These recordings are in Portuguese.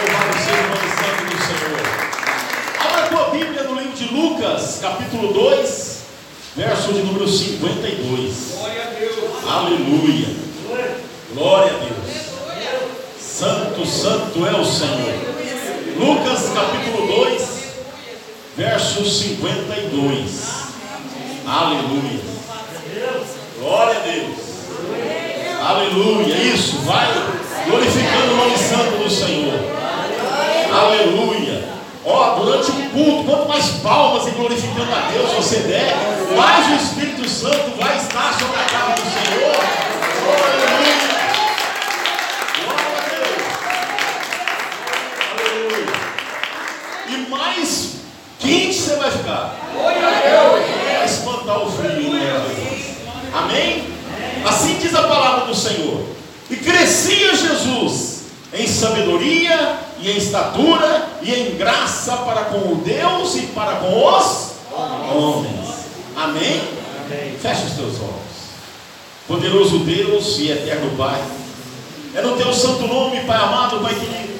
Louvado seja o nome santo do Senhor. Abra a tua Bíblia no livro de Lucas, capítulo 2, verso de número 52. Glória a Deus. Aleluia. Glória a Deus. Santo, santo é o Senhor. Lucas capítulo 2, verso 52. Aleluia. Glória a Deus. Aleluia. Isso, vai glorificando o nome santo do Senhor. Aleluia. Ó, durante o culto, quanto mais palmas e glorificando a Deus você der, mais o Espírito Santo vai estar sobre a casa do Senhor. Aleluia. Glória a Deus. Aleluia. E mais quente você vai ficar. Vai espantar o frio. né? Amém? Assim diz a palavra do Senhor. E crescia Jesus em sabedoria e em estatura e em graça para com o Deus e para com os homens. Amém? Feche os teus olhos. Poderoso Deus e eterno Pai. É no teu santo nome, Pai amado, Pai querido,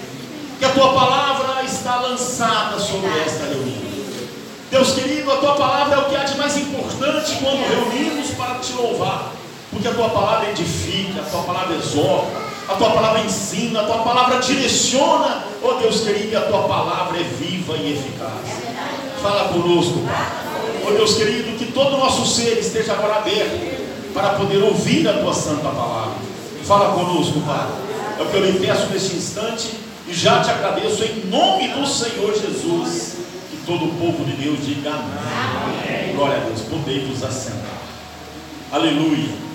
que a tua palavra está lançada sobre esta reunião. Deus querido, a tua palavra é o que há de mais importante quando reunimos para te louvar, porque a tua palavra edifica, a tua palavra exorta, a tua palavra ensina, a tua palavra direciona, oh Deus querido, a tua palavra é viva e eficaz. Fala conosco, Pai. Oh Deus querido, que todo o nosso ser esteja agora aberto para poder ouvir a tua santa palavra. Fala conosco, Pai. É o que eu lhe peço neste instante e já te agradeço em nome do Senhor Jesus. Que todo o povo de Deus diga amém. Glória a Deus. Podei vos assentar. Aleluia.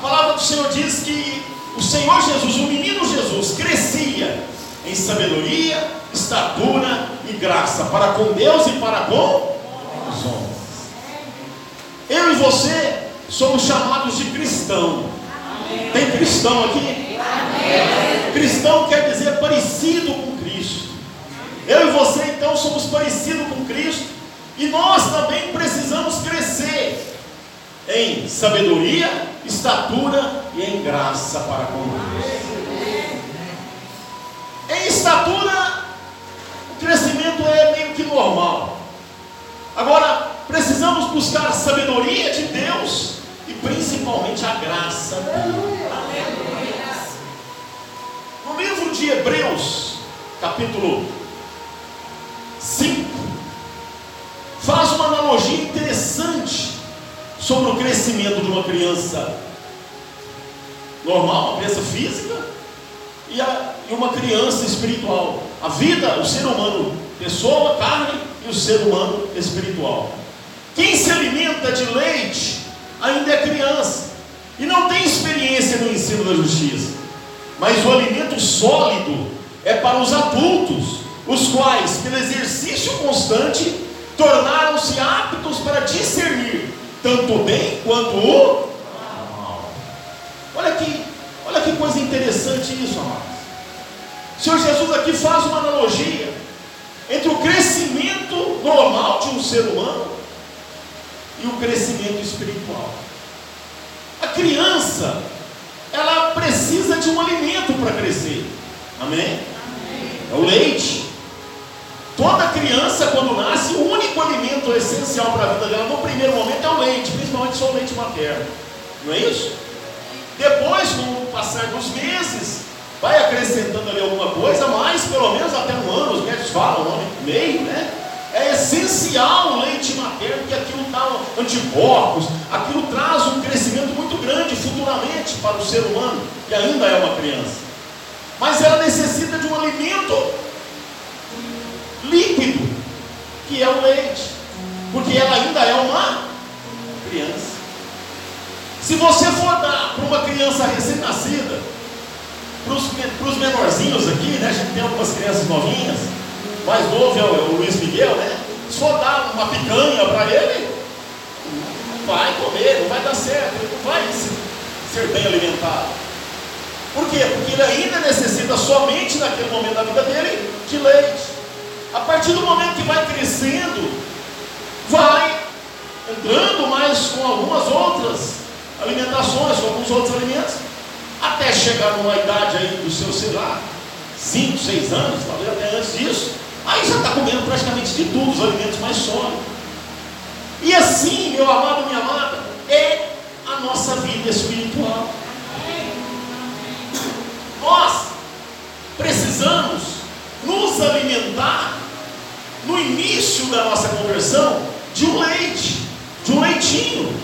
A palavra do Senhor diz que o Senhor Jesus, o menino Jesus, crescia em sabedoria, estatura e graça para com Deus e para com os homens. Eu e você somos chamados de cristão. Tem cristão aqui? Cristão quer dizer parecido com Cristo. Eu e você então somos parecidos com Cristo e nós também precisamos crescer em sabedoria, estatura e em graça para com Deus. Em estatura, o crescimento é meio que normal. Agora, precisamos buscar a sabedoria de Deus e principalmente a graça. No livro de Hebreus, capítulo 5, faz uma analogia interessante sobre o crescimento de uma criança normal, uma criança física, e, a, e uma criança espiritual. A vida, o ser humano, pessoa, carne, e o ser humano espiritual. Quem se alimenta de leite ainda é criança e não tem experiência no ensino da justiça. Mas o alimento sólido é para os adultos, os quais, pelo exercício constante, tornaram-se aptos para discernir tanto o bem quanto o mal. Olha que, olha que coisa interessante isso, amados. O Senhor Jesus aqui faz uma analogia entre o crescimento normal de um ser humano e o crescimento espiritual. A criança, ela precisa de um alimento para crescer. Amém? É o leite. Toda criança, quando nasce, o único alimento essencial para a vida dela no primeiro momento é o leite, principalmente só o leite materno. Não é isso? Depois, com o passar dos meses, vai acrescentando ali alguma coisa, mas pelo menos até um ano, os médicos falam, um ano e meio, né? É essencial o leite materno, porque aquilo dá anticorpos, aquilo traz um crescimento muito grande futuramente para o ser humano, que ainda é uma criança. Mas ela necessita de um alimento líquido, que é o leite, porque ela ainda é uma criança. Se você for dar para uma criança recém-nascida, para os menorzinhos aqui, né? A gente tem algumas crianças novinhas, mais novo é o, é Luiz Miguel, né? Se for dar uma picanha para ele, não vai comer, não vai dar certo, ele não vai se- ser bem alimentado. Por quê? Porque ele ainda necessita somente naquele momento da vida dele de leite. A partir do momento que vai crescendo, vai entrando mais com algumas outras alimentações, com alguns outros alimentos. até chegar numa idade aí do seu, sei lá, 5, 6 anos, talvez até antes disso, aí já está comendo praticamente de tudo, os alimentos mais sólidos. E assim, meu amado, minha amada, é a nossa vida espiritual. Nós precisamos nos alimentar no início da nossa conversão de um leite, de um leitinho.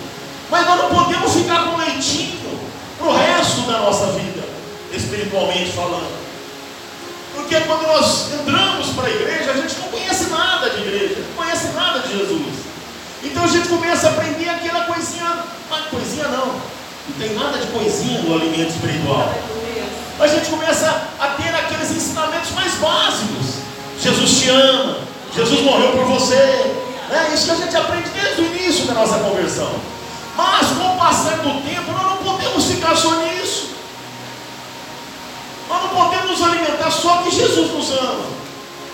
Mas nós não podemos ficar com leitinho para o resto da nossa vida, espiritualmente falando. Porque quando nós entramos para a igreja, a gente não conhece nada de igreja, não conhece nada de Jesus. Então a gente começa a aprender aquela coisinha, mas coisinha não, não tem nada de coisinha no alimento espiritual. A gente começa a ter aqueles ensinamentos mais básicos. Jesus te ama, Jesus morreu por você. É isso que a gente aprende desde o início da nossa conversão. Mas com o passar do tempo, nós não podemos ficar só nisso. Nós não podemos nos alimentar só que Jesus nos ama.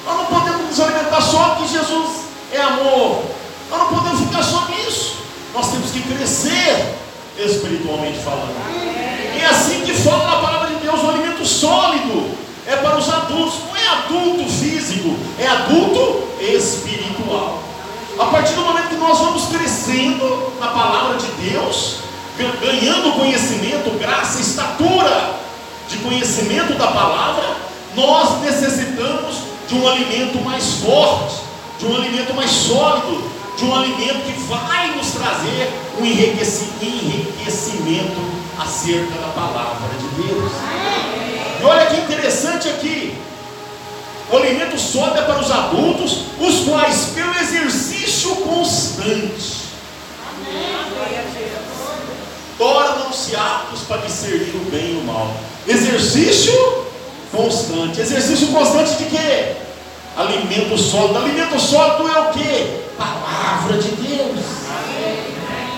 Nós não podemos nos alimentar só que Jesus é amor. Nós não podemos ficar só nisso. Nós temos que crescer espiritualmente falando. E é assim que fala a palavra de Deus, o alimento sólido é para os adultos, não é adulto físico, é adulto espiritual. A partir do momento que nós vamos crescendo na palavra de Deus, ganhando conhecimento, graça, estatura de conhecimento da palavra, nós necessitamos de um alimento mais forte, de um alimento mais sólido, de um alimento que vai nos trazer um enriquecimento acerca da palavra de Deus. E olha que interessante aqui. O alimento sólido é para os adultos, os quais, pelo exercício constante, tornam-se aptos para discernir o bem e o mal. Exercício constante. Exercício constante de quê? Alimento sólido. Alimento sólido é o quê? Palavra de Deus.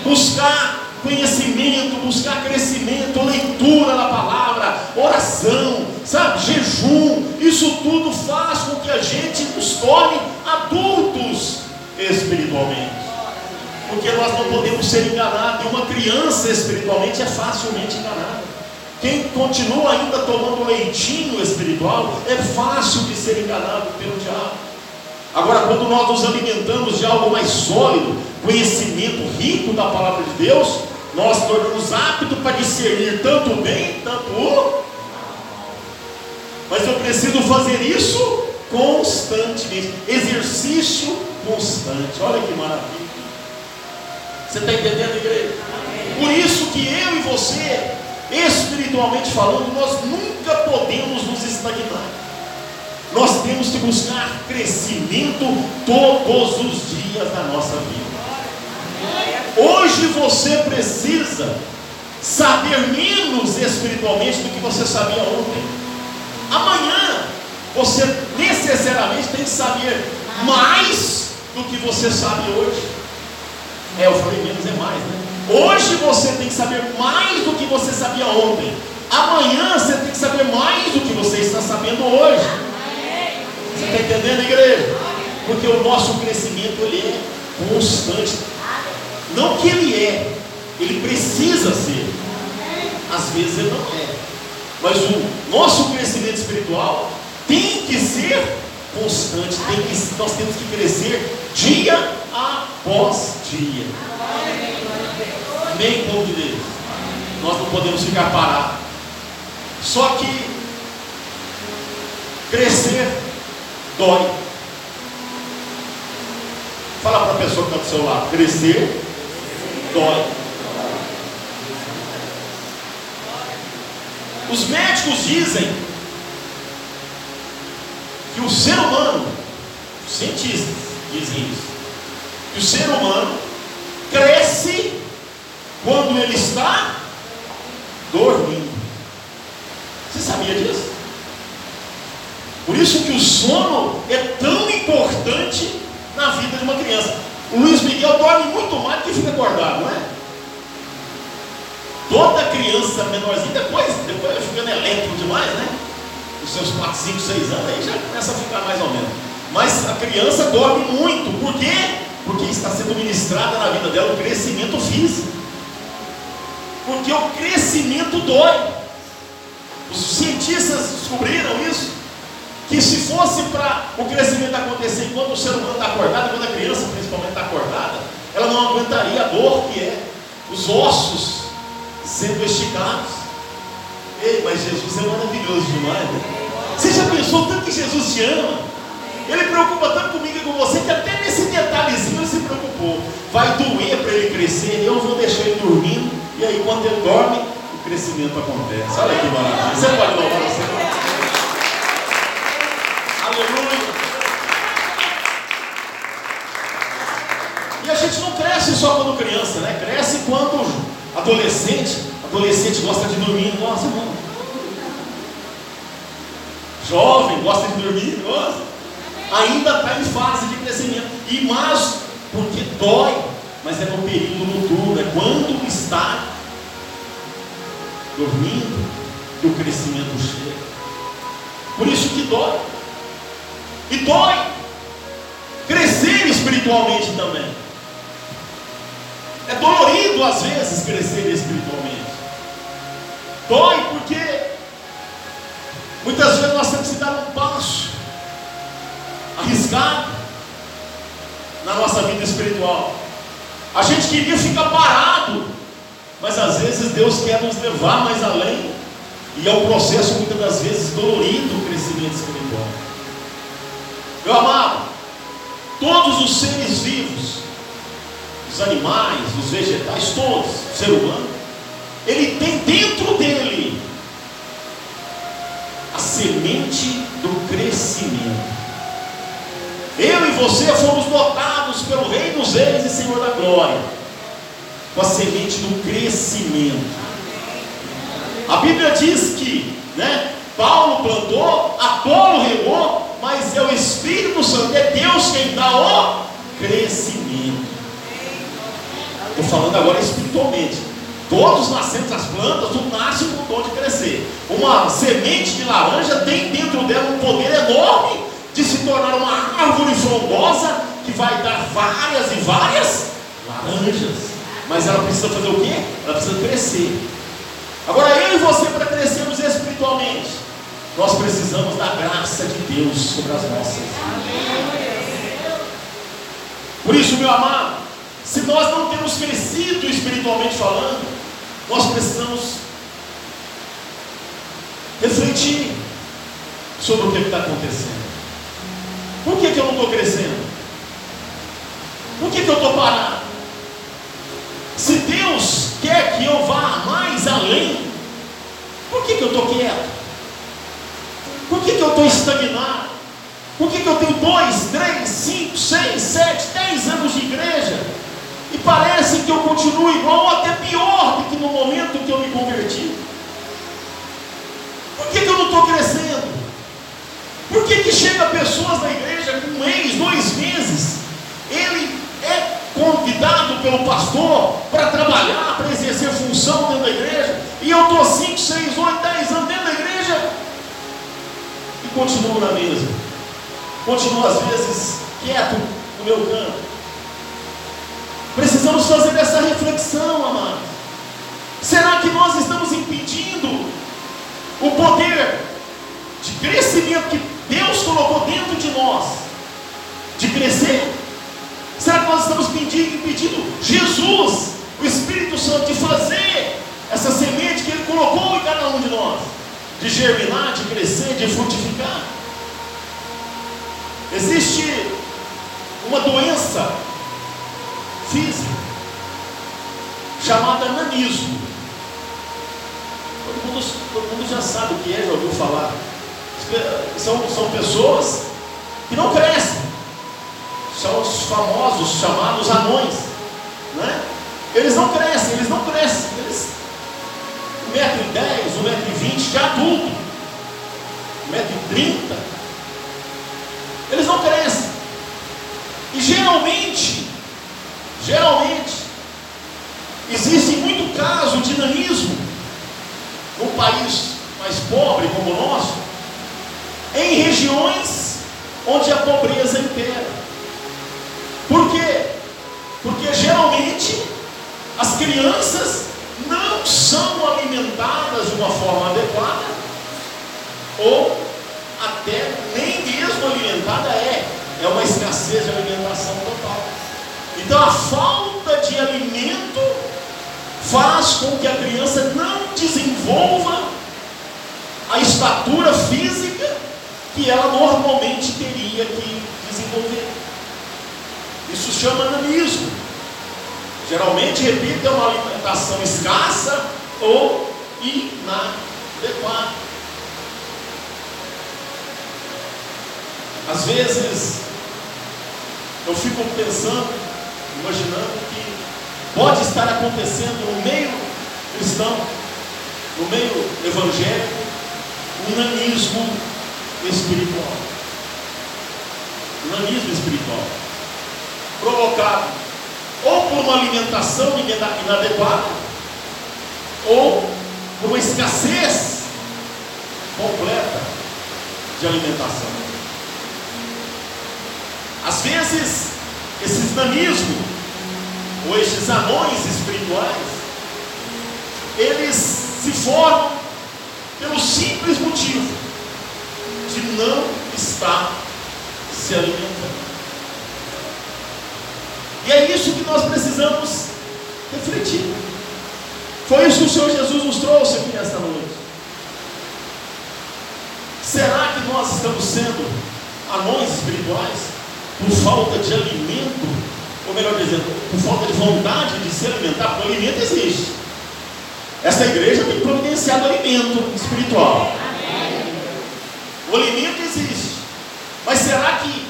Buscar conhecimento, buscar crescimento, leitura da palavra, oração, sabe, jejum, isso tudo faz com que a gente nos torne adultos espiritualmente. Porque nós não podemos ser enganados, e uma criança espiritualmente é facilmente enganada. Quem continua ainda tomando leitinho espiritual é fácil de ser enganado pelo diabo. Agora, quando nós nos alimentamos de algo mais sólido, conhecimento rico da palavra de Deus, nós tornamos apto para discernir tanto o bem, tanto o Mas eu preciso fazer isso constantemente. Exercício constante. Olha que maravilha. Você está entendendo, igreja? Por isso que eu e você, espiritualmente falando, nós nunca podemos nos estagnar. Nós temos que buscar crescimento todos os dias da nossa vida. Hoje você precisa saber menos espiritualmente do que você sabia ontem. Amanhã você necessariamente tem que saber mais do que você sabe hoje. É, eu falei menos é mais, né? Hoje você tem que saber mais do que você sabia ontem. Amanhã você tem que saber mais do que você está sabendo hoje. Você está entendendo, igreja? Porque o nosso crescimento ele é constante. Não que ele é, ele precisa ser. Às vezes ele não é. Mas o nosso crescimento espiritual tem que ser constante, tem que, nós temos que crescer dia após dia. Amém, povo de Deus. Nós não podemos ficar parados. Só que crescer dói. Fala para a pessoa que está do seu lado, crescer dói. Os médicos dizem que o ser humano, os cientistas dizem isso, que o ser humano cresce quando ele está dormindo. Você sabia disso? Por isso que o sono é tão importante na vida de uma criança. O Luiz Miguel dorme muito mais do que fica acordado, não é? Toda criança menorzinha, depois, depois vai ficando elétrico demais, né? Os seus 4, 5, 6 anos, aí já começa a ficar mais ou menos. Mas a criança dorme muito, por quê? Porque está sendo ministrada na vida dela o crescimento físico. Porque o crescimento dói. Os cientistas descobriram isso. Que se fosse para o crescimento acontecer enquanto o ser humano está acordado, quando a criança principalmente está acordada, ela não aguentaria a dor que é os ossos sendo esticados. Ei, mas Jesus é maravilhoso demais. Né? Você já pensou tanto que Jesus te ama? Ele preocupa tanto comigo e com você que até nesse detalhezinho ele se preocupou. Vai doer para ele crescer, eu vou deixar ele dormindo, e aí quando ele dorme, o crescimento acontece. Olha que maravilha. Você pode louvar o Senhor. Aleluia. E a gente não só quando criança, né? Cresce quando adolescente. Adolescente gosta de dormir, nossa, irmão. Jovem gosta de dormir, nossa. Ainda está em fase de crescimento. E mais, porque dói, mas é no período noturno, é quando está dormindo que o crescimento chega. Por isso que dói. E dói crescer espiritualmente também. É dolorido às vezes crescer espiritualmente. Dói porque muitas vezes nós temos que dar um passo arriscado na nossa vida espiritual. A gente queria ficar parado, mas às vezes Deus quer nos levar mais além. E é um processo muitas das vezes dolorido o crescimento espiritual. Meu amado, todos os seres vivos, os animais, os vegetais, todos, o ser humano, ele tem dentro dele a semente do crescimento. Eu e você fomos dotados pelo Rei dos Reis e Senhor da Glória, com a semente do crescimento. A Bíblia diz que, né, Paulo plantou, Apolo regou, mas é o Espírito Santo, é Deus quem dá o crescimento. Estou falando agora espiritualmente. Todos nascemos as plantas, tudo nasce com o dom de crescer. Uma semente de laranja tem dentro dela um poder enorme de se tornar uma árvore frondosa que vai dar várias e várias laranjas. Mas ela precisa fazer o quê? Ela precisa crescer. Agora eu e você, para crescermos espiritualmente, nós precisamos da graça de Deus sobre as nossas. Por isso, meu amado, se nós não temos crescido espiritualmente falando, nós precisamos refletir sobre o que está acontecendo. Por que, que eu não estou crescendo? Por que, que eu estou parado? Se Deus quer que eu vá mais além, por que, que eu estou quieto? Por que, que eu estou estagnado? Por que, que eu tenho dois, três, cinco, seis, sete, dez anos de igreja e parece que eu continuo igual ou até pior do que no momento que eu me converti? Por que, que eu não estou crescendo? Por que, que chega pessoas na igreja com um mês, dois meses? Ele é convidado pelo pastor para trabalhar, para exercer função dentro da igreja, e eu estou 5, 6, 8, 10 anos dentro da igreja e continuo na mesa. Continuo às vezes quieto no meu canto. Precisamos fazer essa reflexão, amados. Será que nós estamos impedindo o poder de crescimento que Deus colocou dentro de nós de crescer? Será que nós estamos pedindo, impedindo Jesus, o Espírito Santo, de fazer essa semente que Ele colocou em cada um de nós, de germinar, de crescer, de frutificar? Existe uma doença física chamada nanismo. Todo mundo, todo mundo já sabe o que é, já ouviu falar. São, são pessoas que não crescem. São os famosos chamados anões. Né? Eles não crescem, eles não crescem. Eles, 1,10m, 1,20m, já adulto. 1,30m. Eles não crescem. E geralmente, Geralmente, existe muito caso de nanismo num país mais pobre como o nosso, em regiões onde a pobreza impera. Por quê? Porque geralmente as crianças não são alimentadas de uma forma adequada ou até nem mesmo alimentada é. É uma escassez de alimentação então a falta de alimento faz com que a criança não desenvolva a estatura física que ela normalmente teria que desenvolver. Isso chama nanismo. Geralmente, repito, é uma alimentação escassa ou inadequada. Às vezes, eu fico pensando, imaginando que pode estar acontecendo no meio cristão, no meio evangélico, um nanismo espiritual. Um nanismo espiritual. Provocado ou por uma alimentação inadequada, ou por uma escassez completa de alimentação. Às vezes, esses nanismos, ou esses anões espirituais, eles se formam pelo simples motivo de não estar se alimentando. E é isso que nós precisamos refletir. Foi isso que o Senhor Jesus nos trouxe aqui nesta noite. Será que nós estamos sendo anões espirituais por falta de alimento? Ou melhor dizendo, por falta de vontade de se alimentar? Porque o alimento existe. Esta igreja tem providenciado alimento espiritual. O alimento existe. Mas será que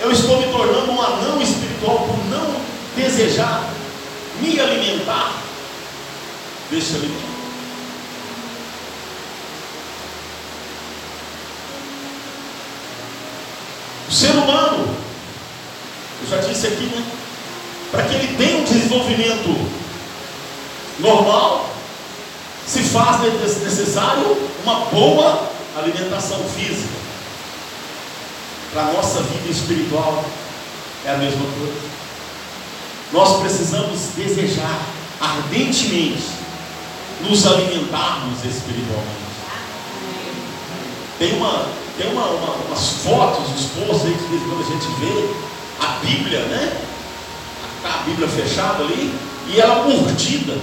eu estou me tornando um anão espiritual por não desejar me alimentar desse alimento. O ser humano, eu já disse aqui, né? Para que ele tenha um desenvolvimento normal, se faz necessário uma boa alimentação física para a nossa vida espiritual é a mesma coisa. Nós precisamos desejar ardentemente nos alimentarmos espiritualmente. Tem, uma, tem uma, uma, umas fotos expostas aí que quando a gente vê a Bíblia, né? A Bíblia fechada ali e ela mordida.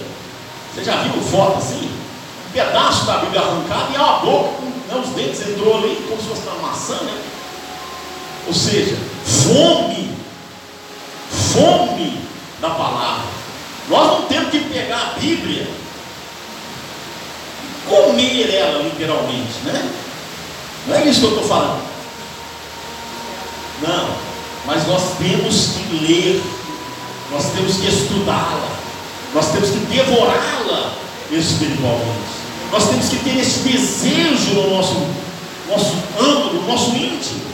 Você já viu foto assim? Um pedaço da Bíblia arrancado e a boca, né, os dentes entrou ali como se fosse uma maçã, né? Ou seja, fome, fome da palavra. Nós não temos que pegar a Bíblia e comer ela literalmente, né? Não é isso que eu estou falando. Não, mas nós temos que ler, nós temos que estudá-la, nós temos que devorá-la espiritualmente. Nós temos que ter esse desejo no nosso, nosso âmbito, no nosso íntimo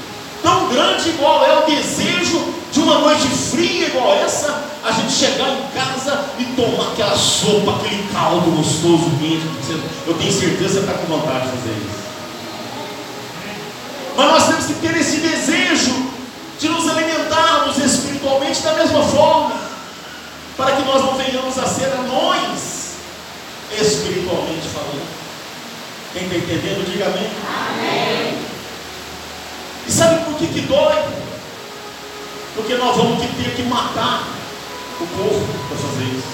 tão grande igual é o desejo de uma noite fria igual essa, a gente chegar em casa e tomar aquela sopa, aquele caldo gostoso, quente. Eu tenho certeza que você está com vontade de fazer isso. Mas nós temos que ter esse desejo de nos alimentarmos espiritualmente da mesma forma, para que nós não venhamos a ser anões espiritualmente falando. Quem está entendendo, diga amém. Amém. E sabe por que, que dói? Porque nós vamos ter que matar o povo para fazer isso.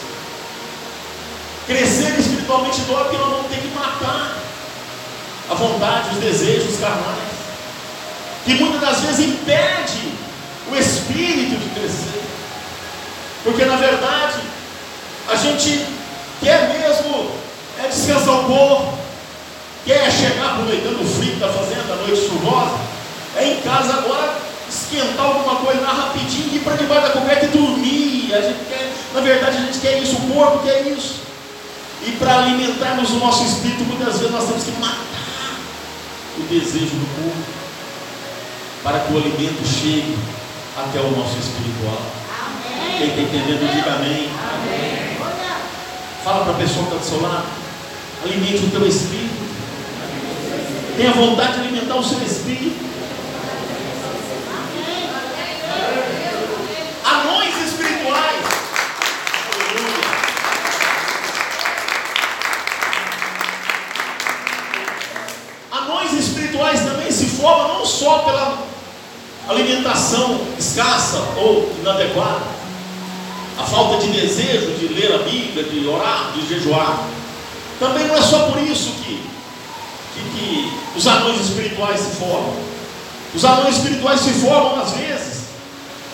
Crescer espiritualmente dói porque nós vamos ter que matar a vontade, os desejos carnais. Que muitas das vezes impede o espírito de crescer. Porque na verdade a gente quer mesmo é descansar um pouco, quer chegar aproveitando o frio que está fazendo, a noite chuvosa, é em casa agora esquentar alguma coisa lá rapidinho, ir para debaixo da coberta e dormir. A gente quer, na verdade, a gente quer isso, o corpo quer isso. E para alimentarmos o nosso espírito, muitas vezes nós temos que matar o desejo do corpo, para que o alimento chegue até o nosso espiritual. Amém. Quem está entendendo, diga amém. amém. Fala para a pessoa que está do seu lado, alimente o teu espírito. Tenha vontade de alimentar o seu espírito. espirituais também se formam não só pela alimentação escassa ou inadequada, a falta de desejo de ler a Bíblia, de orar, de jejuar. Também não é só por isso que, que, que os anões espirituais se formam. Os anões espirituais se formam às vezes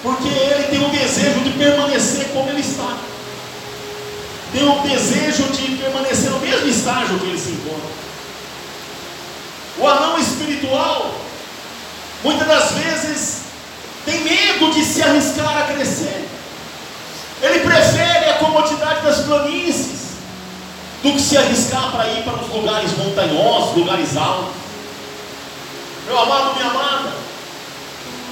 porque ele tem o desejo de permanecer como ele está. Tem o desejo de permanecer no mesmo estágio que ele se encontra. O anão espiritual, muitas das vezes, tem medo de se arriscar a crescer. Ele prefere a comodidade das planícies do que se arriscar para ir para os lugares montanhosos, lugares altos. Meu amado, minha amada,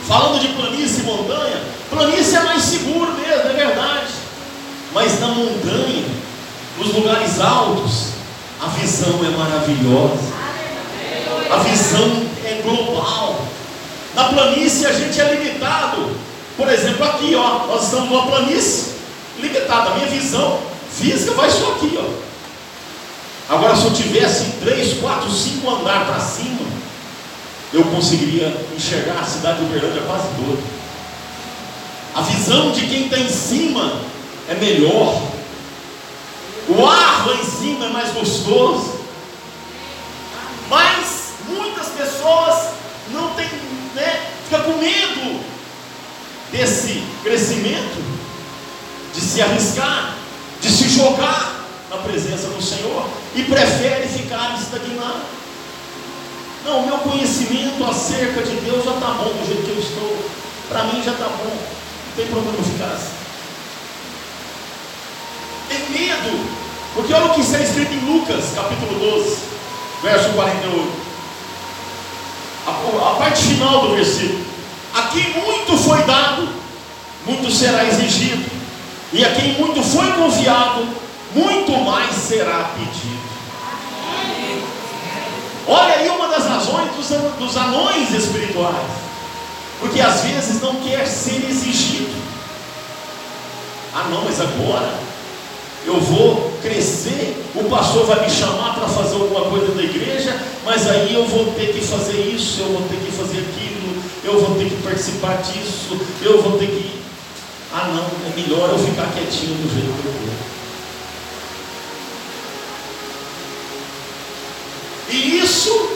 falando de planície e montanha, planície é mais seguro mesmo, é verdade. Mas na montanha, nos lugares altos, a visão é maravilhosa. A visão é global. Na planície a gente é limitado. Por exemplo, aqui, ó, nós estamos numa planície limitada. A minha visão física vai só aqui, ó. Agora, se eu tivesse três, quatro, cinco andar para cima, eu conseguiria enxergar a cidade de Uberlândia quase toda. A visão de quem está em cima é melhor. O ar lá em cima é mais gostoso. Mas muitas pessoas né, fica com medo desse crescimento, de se arriscar, de se jogar na presença do Senhor e prefere ficar estagnado. Não, o meu conhecimento acerca de Deus já está bom do jeito que eu estou. Para mim já está bom. Não tem problema ficar assim. Tem medo. Porque olha o que está escrito em Lucas, capítulo 12, verso 48 a, a parte final do versículo. A quem muito foi dado, muito será exigido. E a quem muito foi confiado, muito mais será pedido. Olha aí uma das razões dos, dos anões espirituais. Porque às vezes não quer ser exigido. Ah não, mas agora eu vou crescer, o pastor vai me chamar para fazer alguma coisa da igreja, mas aí eu vou ter que fazer isso, eu vou ter que fazer aquilo, eu vou ter que participar disso, eu vou ter que. Ah, não, é melhor eu ficar quietinho do jeito que eu estou. E isso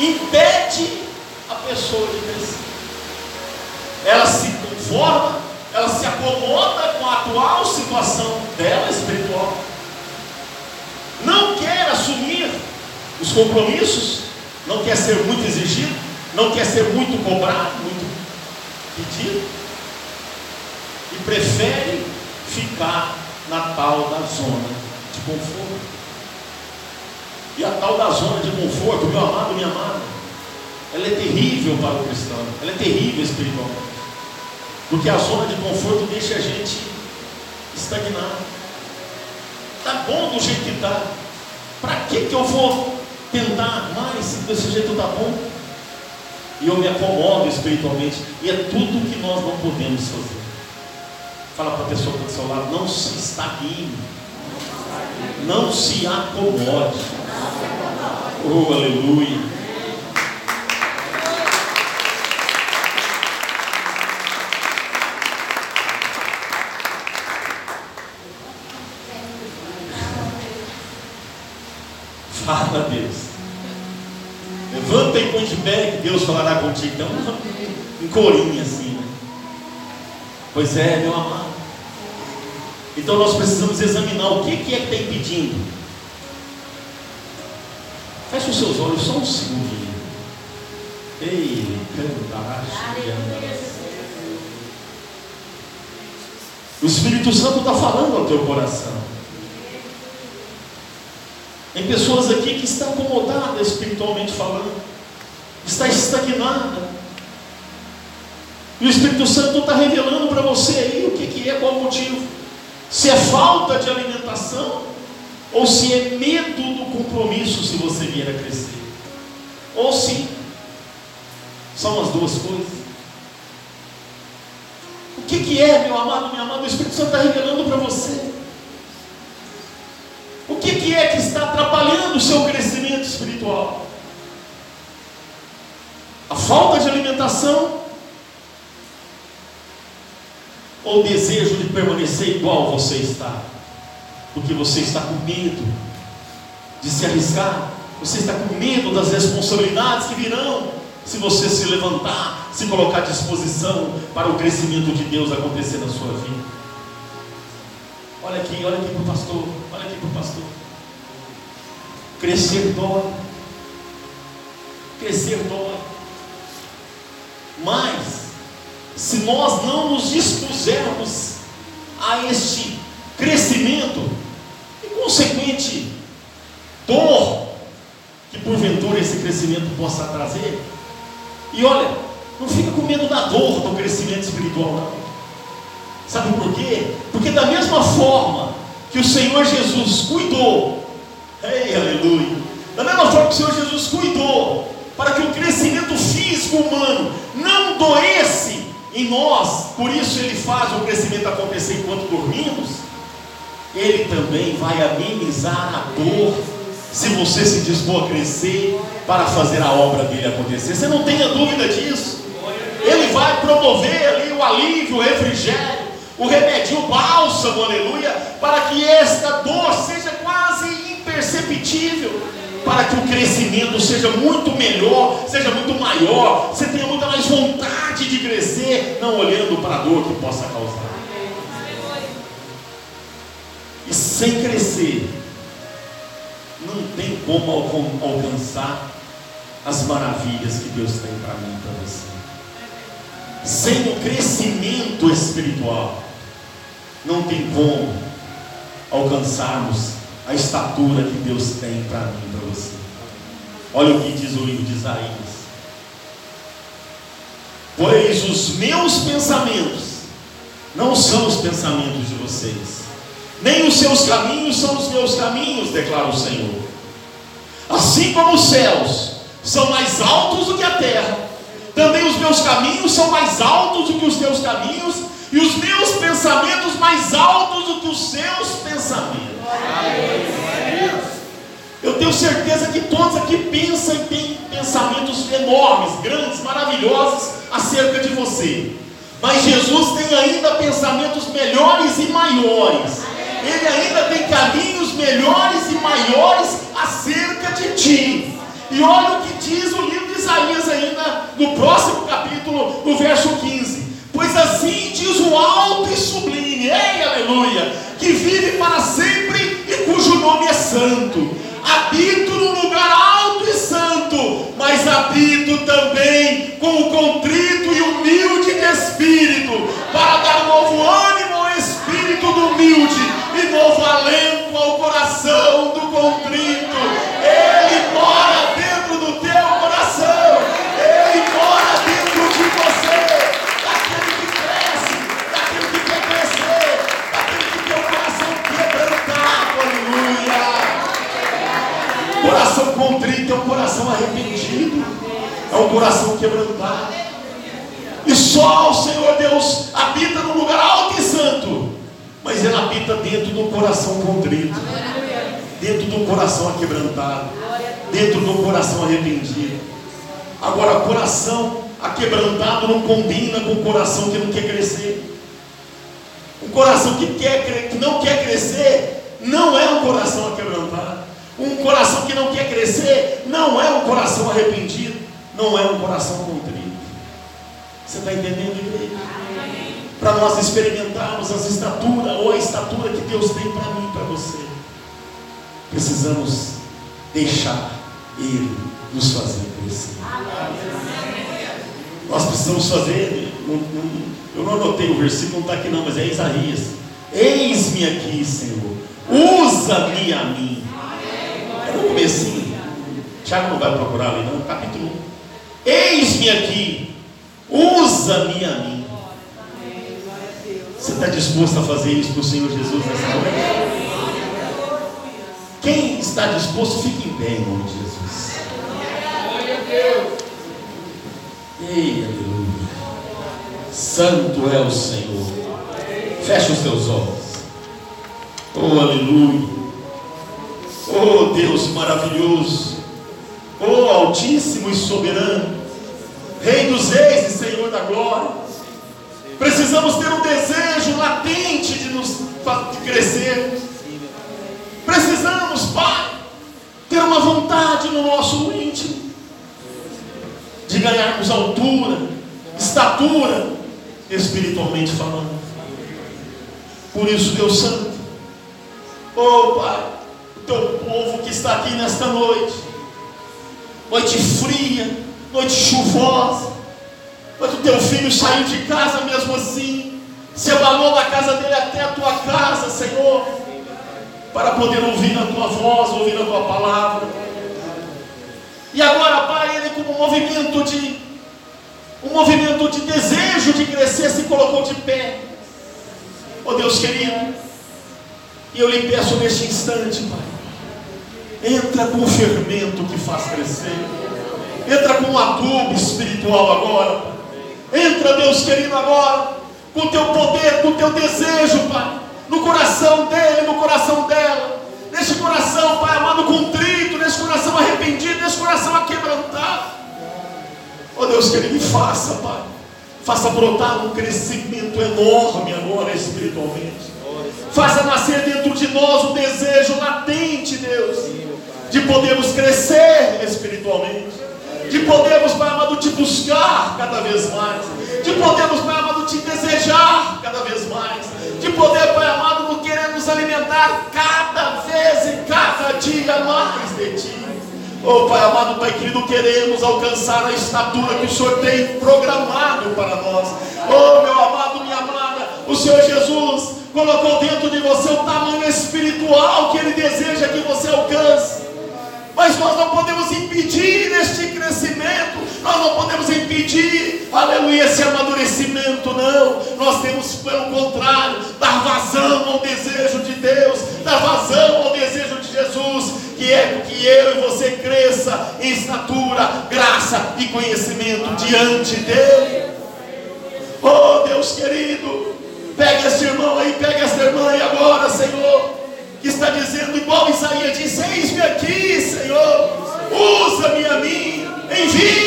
impede a pessoa de crescer. Ela se conforma ela se acomoda com a atual situação dela espiritual, não quer assumir os compromissos, não quer ser muito exigido, não quer ser muito cobrado, muito pedido, e prefere ficar na tal da zona de conforto. E a tal da zona de conforto, meu amado, minha amada, ela é terrível para o cristão, ela é terrível espiritualmente. Porque a zona de conforto deixa a gente estagnado. Está bom do jeito que está. Para que, que eu vou tentar mais se desse jeito está bom? E eu me acomodo espiritualmente. E é tudo que nós não podemos fazer. Fala para a pessoa está do seu lado, não se estagne. Não se acomode. Oh, aleluia. Fala Deus. Levanta e põe de pé que Deus falará contigo. Então, em corinha assim, né? Pois é, meu amado. Então nós precisamos examinar o que, é que está impedindo. Feche os seus olhos só um segundinho. Ei, cantar. O Espírito Santo está falando ao teu coração. Tem pessoas aqui que estão acomodadas espiritualmente falando, está estagnada. E o Espírito Santo está revelando para você aí o que, que é, qual o motivo. Se é falta de alimentação, ou se é medo do compromisso se você vier a crescer. Ou se são as duas coisas. O que, que é, meu amado, minha amada? O Espírito Santo está revelando para você. O que, que é que está atrapalhando o seu crescimento espiritual? A falta de alimentação ou desejo de permanecer igual você está? Porque você está com medo de se arriscar, você está com medo das responsabilidades que virão se você se levantar, se colocar à disposição para o crescimento de Deus acontecer na sua vida. Olha aqui, olha aqui para o pastor, olha aqui para o pastor. Crescer dói. Crescer dói. Mas, se nós não nos dispusermos a este crescimento e consequente dor que porventura esse crescimento possa trazer, e olha, não fica com medo da dor do crescimento espiritual, não. Sabe por quê? Porque da mesma forma que o Senhor Jesus cuidou, ei, aleluia, da mesma forma que o Senhor Jesus cuidou para que o crescimento físico humano não doesse em nós, por isso ele faz o crescimento acontecer enquanto dormimos, ele também vai amenizar a dor se você se dispor a crescer para fazer a obra dele acontecer. Você não tenha dúvida disso. Ele vai promover ali o alívio, o refrigério, o remédio, o bálsamo, aleluia, para que esta dor seja quase imperceptível, para que o crescimento seja muito melhor, seja muito maior, você tenha muita mais vontade de crescer, não olhando para a dor que possa causar. E sem crescer, não tem como alcançar as maravilhas que Deus tem para mim e para você. Sem o crescimento espiritual, não tem como alcançarmos a estatura que Deus tem para mim e para você. Olha o que diz o livro de Isaías. Pois os meus pensamentos não são os pensamentos de vocês, nem os seus caminhos são os meus caminhos, declara o Senhor. Assim como os céus são mais altos do que a terra, também os meus caminhos são mais altos do que os teus caminhos, e os meus pensamentos mais altos do que os seus pensamentos. Eu tenho certeza que todos aqui pensam e têm pensamentos enormes, grandes, maravilhosos acerca de você. Mas Jesus tem ainda pensamentos melhores e maiores. Ele ainda tem caminhos melhores e maiores acerca de ti. E olha o que diz o livro de Isaías ainda no próximo capítulo, no verso 15. Pois assim diz o alto e sublime, ei, aleluia, que vive para sempre cujo nome é santo. Habito no lugar alto e santo, mas habito também com o contrito e humilde de espírito, para dar novo ânimo ao espírito do humilde e novo alento ao coração do contrito. Coração contrito é um coração arrependido. É um coração quebrantado. E só o Senhor Deus habita no lugar alto e santo mas ele habita dentro do coração contrito, dentro do coração aquebrantado, dentro do coração arrependido. Agora, coração aquebrantado não combina com o coração que não quer crescer. O coração que, quer, que não quer crescer não é um coração aquebrantado. Um coração que não quer crescer não é um coração arrependido, não é um coração contrito. Você está entendendo, igreja? para nós experimentarmos as estaturas ou a estatura que Deus tem para mim e para você. Precisamos deixar Ele nos fazer crescer. Nós precisamos fazer. eu não anotei o versículo, não está aqui não, mas é Isaías. Eis-me aqui, Senhor. Usa-me a mim. No comecinho. Tiago não vai procurar ali, não. Capítulo 1. Eis-me aqui. Usa-me a mim. Você está disposto a fazer isso para o Senhor Jesus nessa noite? Quem está disposto, fique em pé em nome de Jesus. Ei, aleluia. Santo é o Senhor. Feche os teus olhos. Oh, aleluia. Oh, Deus maravilhoso. Oh, Altíssimo e soberano. Rei dos reis e Senhor da glória. Precisamos ter um desejo latente de nos de crescer. Precisamos, Pai, ter uma vontade no nosso íntimo de ganharmos altura, estatura, espiritualmente falando. Por isso, Deus Santo, oh Pai, teu povo que está aqui nesta noite, noite fria, noite chuvosa, mas o teu filho saiu de casa mesmo assim, se abalou da casa dele até a tua casa, Senhor, para poder ouvir a tua voz, ouvir a tua palavra. E agora, Pai, ele com um movimento de um movimento de desejo de crescer se colocou de pé. Oh Deus querido, e eu lhe peço neste instante, Pai, entra com o fermento que faz crescer, entra com um adubo espiritual agora, entra, Deus querido, agora, com o teu poder, com o teu desejo, Pai, no coração dele, no coração dela, neste coração, Pai amado, contrito, neste coração arrependido, neste coração aquebrantado. Oh Deus querido, faça, Pai Faça brotar um crescimento enorme agora espiritualmente. Faça nascer dentro de nós o desejo latente, Deus, de podermos crescer espiritualmente. De podermos, Pai amado, te buscar cada vez mais. De podermos, Pai amado, te desejar cada vez mais. De poder, Pai amado, no querer nos alimentar cada vez e cada dia mais de Ti. Oh Pai amado, Pai querido, queremos alcançar a estatura que o Senhor tem programado para nós. Oh meu amado, minha amada, o Senhor Jesus colocou dentro de você o tamanho espiritual que Ele deseja que você alcance. Mas nós não podemos impedir este crescimento, nós não podemos impedir, aleluia, esse amadurecimento, não. Nós temos, pelo contrário, dar vazão ao desejo de Deus, dar vazão ao desejo de Jesus, que é que eu e você cresça em estatura, graça e conhecimento diante dEle. Oh Deus querido, pega esse irmão aí, pega essa irmã aí agora, Senhor que está dizendo, igual Isaías disse: Eis-me aqui, Senhor, usa-me a mim, envia-me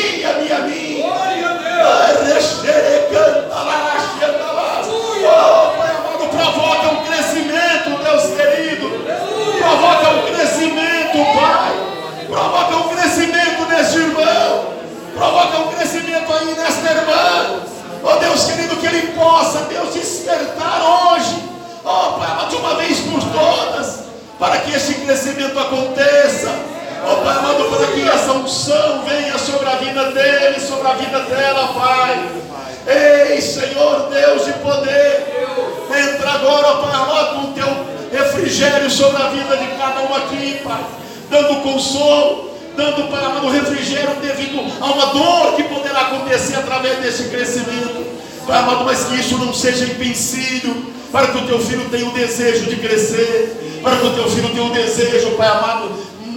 desejo de crescer, para que o teu filho tenha o desejo, Pai amado,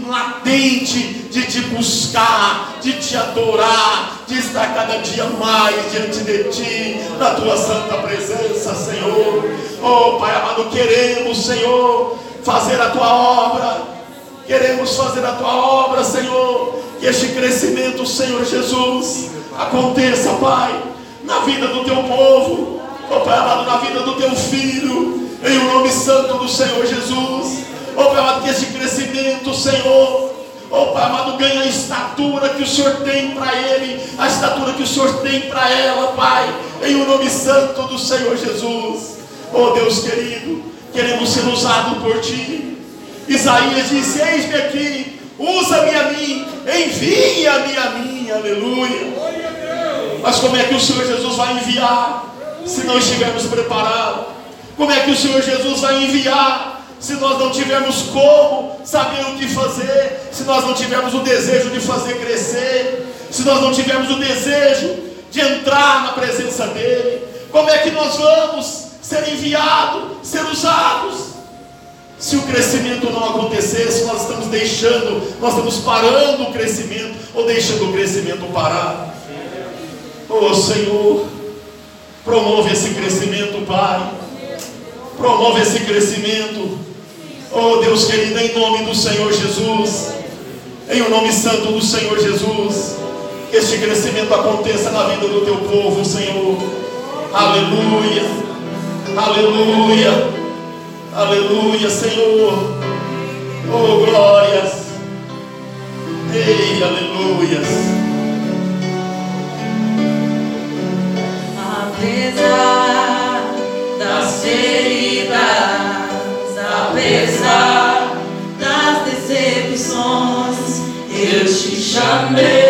latente de te buscar, de te adorar, de estar cada dia mais diante de ti, na tua santa presença, Senhor. Oh, Pai amado, queremos, Senhor, fazer a tua obra, queremos fazer a tua obra, Senhor. Que este crescimento, Senhor Jesus, aconteça, Pai, na vida do teu povo oh Pai amado, na vida do teu filho, em o nome santo do Senhor Jesus. Oh Pai amado, que esse crescimento, Senhor, oh Pai amado, ganha a estatura que o Senhor tem para ele, a estatura que o Senhor tem para ela, Pai, em o nome santo do Senhor Jesus. Oh Deus querido, queremos ser usados por Ti. Isaías disse: Eis-me aqui, usa-me a mim, envia-me a mim, aleluia. Mas como é que o Senhor Jesus vai enviar? se não estivermos preparados? Como é que o Senhor Jesus vai enviar se nós não tivermos como saber o que fazer, se nós não tivermos o desejo de fazer crescer, se nós não tivermos o desejo de entrar na presença dEle? Como é que nós vamos ser enviados, ser usados? Se o crescimento não acontecer, se nós estamos deixando, nós estamos parando o crescimento ou deixando o crescimento parar. Oh Senhor, Promove esse crescimento, Pai. Promove esse crescimento. Oh Deus querido, em nome do Senhor Jesus, em o nome santo do Senhor Jesus, que este crescimento aconteça na vida do teu povo, Senhor. Aleluia, aleluia, aleluia, Senhor. Oh glórias, ei, aleluias. A Shande.